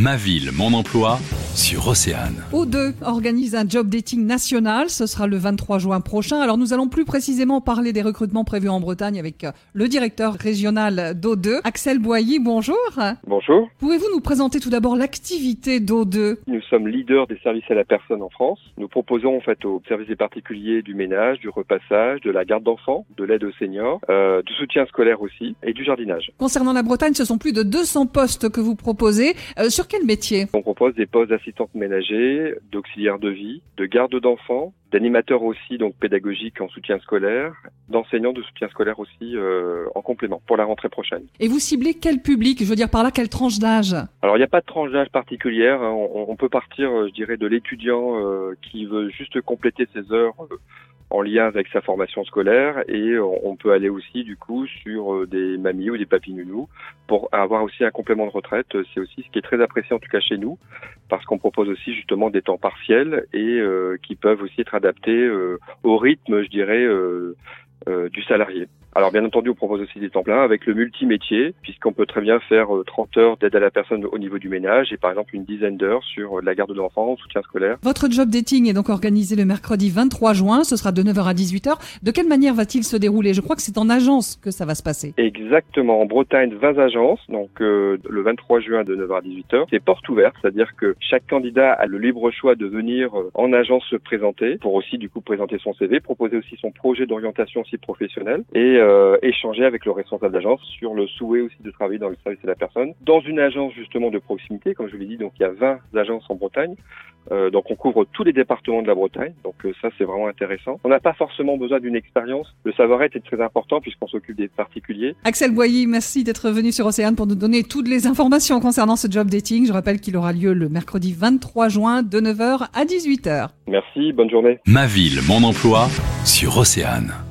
Ma ville, mon emploi sur Océane. O2 organise un job dating national. Ce sera le 23 juin prochain. Alors nous allons plus précisément parler des recrutements prévus en Bretagne avec euh, le directeur régional d'O2, Axel Boilly. Bonjour. Bonjour. Pouvez-vous nous présenter tout d'abord l'activité d'O2 Nous sommes leaders des services à la personne en France. Nous proposons en fait aux services des particuliers du ménage, du repassage, de la garde d'enfants, de l'aide aux seniors, euh, du soutien scolaire aussi et du jardinage. Concernant la Bretagne, ce sont plus de 200 postes que vous proposez. Euh, sur quel métier? On propose des postes d'assistante ménager, d'auxiliaire de vie, de garde d'enfants, d'animateur aussi donc pédagogique en soutien scolaire, d'enseignants de soutien scolaire aussi euh, en complément pour la rentrée prochaine. Et vous ciblez quel public? Je veux dire par là quelle tranche d'âge? Alors il n'y a pas de tranche d'âge particulière. hein. On, on peut partir, euh, je dirais, de l'étudiant euh, qui veut juste compléter ses heures euh, en lien avec sa formation scolaire et on peut aller aussi du coup sur des mamies ou des papis nounous pour avoir aussi un complément de retraite. C'est aussi ce qui est très apprécié en tout cas chez nous parce qu'on propose aussi justement des temps partiels et euh, qui peuvent aussi être adaptés euh, au rythme, je dirais, euh, euh, du salarié. Alors bien entendu, on propose aussi des temps pleins avec le multimétier, puisqu'on peut très bien faire euh, 30 heures d'aide à la personne au niveau du ménage et par exemple une dizaine d'heures sur euh, la garde de l'enfant, soutien scolaire. Votre job dating est donc organisé le mercredi 23 juin. Ce sera de 9h à 18h. De quelle manière va-t-il se dérouler? Je crois que c'est en agence que ça va se passer. Exactement, en Bretagne, 20 agences, donc euh, le 23 juin de 9h à 18h. C'est porte ouverte, c'est-à-dire que chaque candidat a le libre choix de venir euh, en agence se présenter pour aussi du coup présenter son CV, proposer aussi son projet d'orientation aussi professionnelle et euh, échanger avec le responsable d'agence sur le souhait aussi de travailler dans le service de la personne. Dans une agence justement de proximité, comme je vous l'ai dit, donc il y a 20 agences en Bretagne. Euh, donc on couvre tous les départements de la Bretagne, donc euh, ça c'est vraiment intéressant. On n'a pas forcément besoin d'une expérience. Le savoir-être est très important puisqu'on s'occupe des particuliers. Axel Boilly, merci d'être venu sur Océane pour nous donner toutes les informations concernant ce job dating. Je rappelle qu'il aura lieu le mercredi 23 juin de 9h à 18h. Merci, bonne journée. Ma ville, mon emploi sur Océane.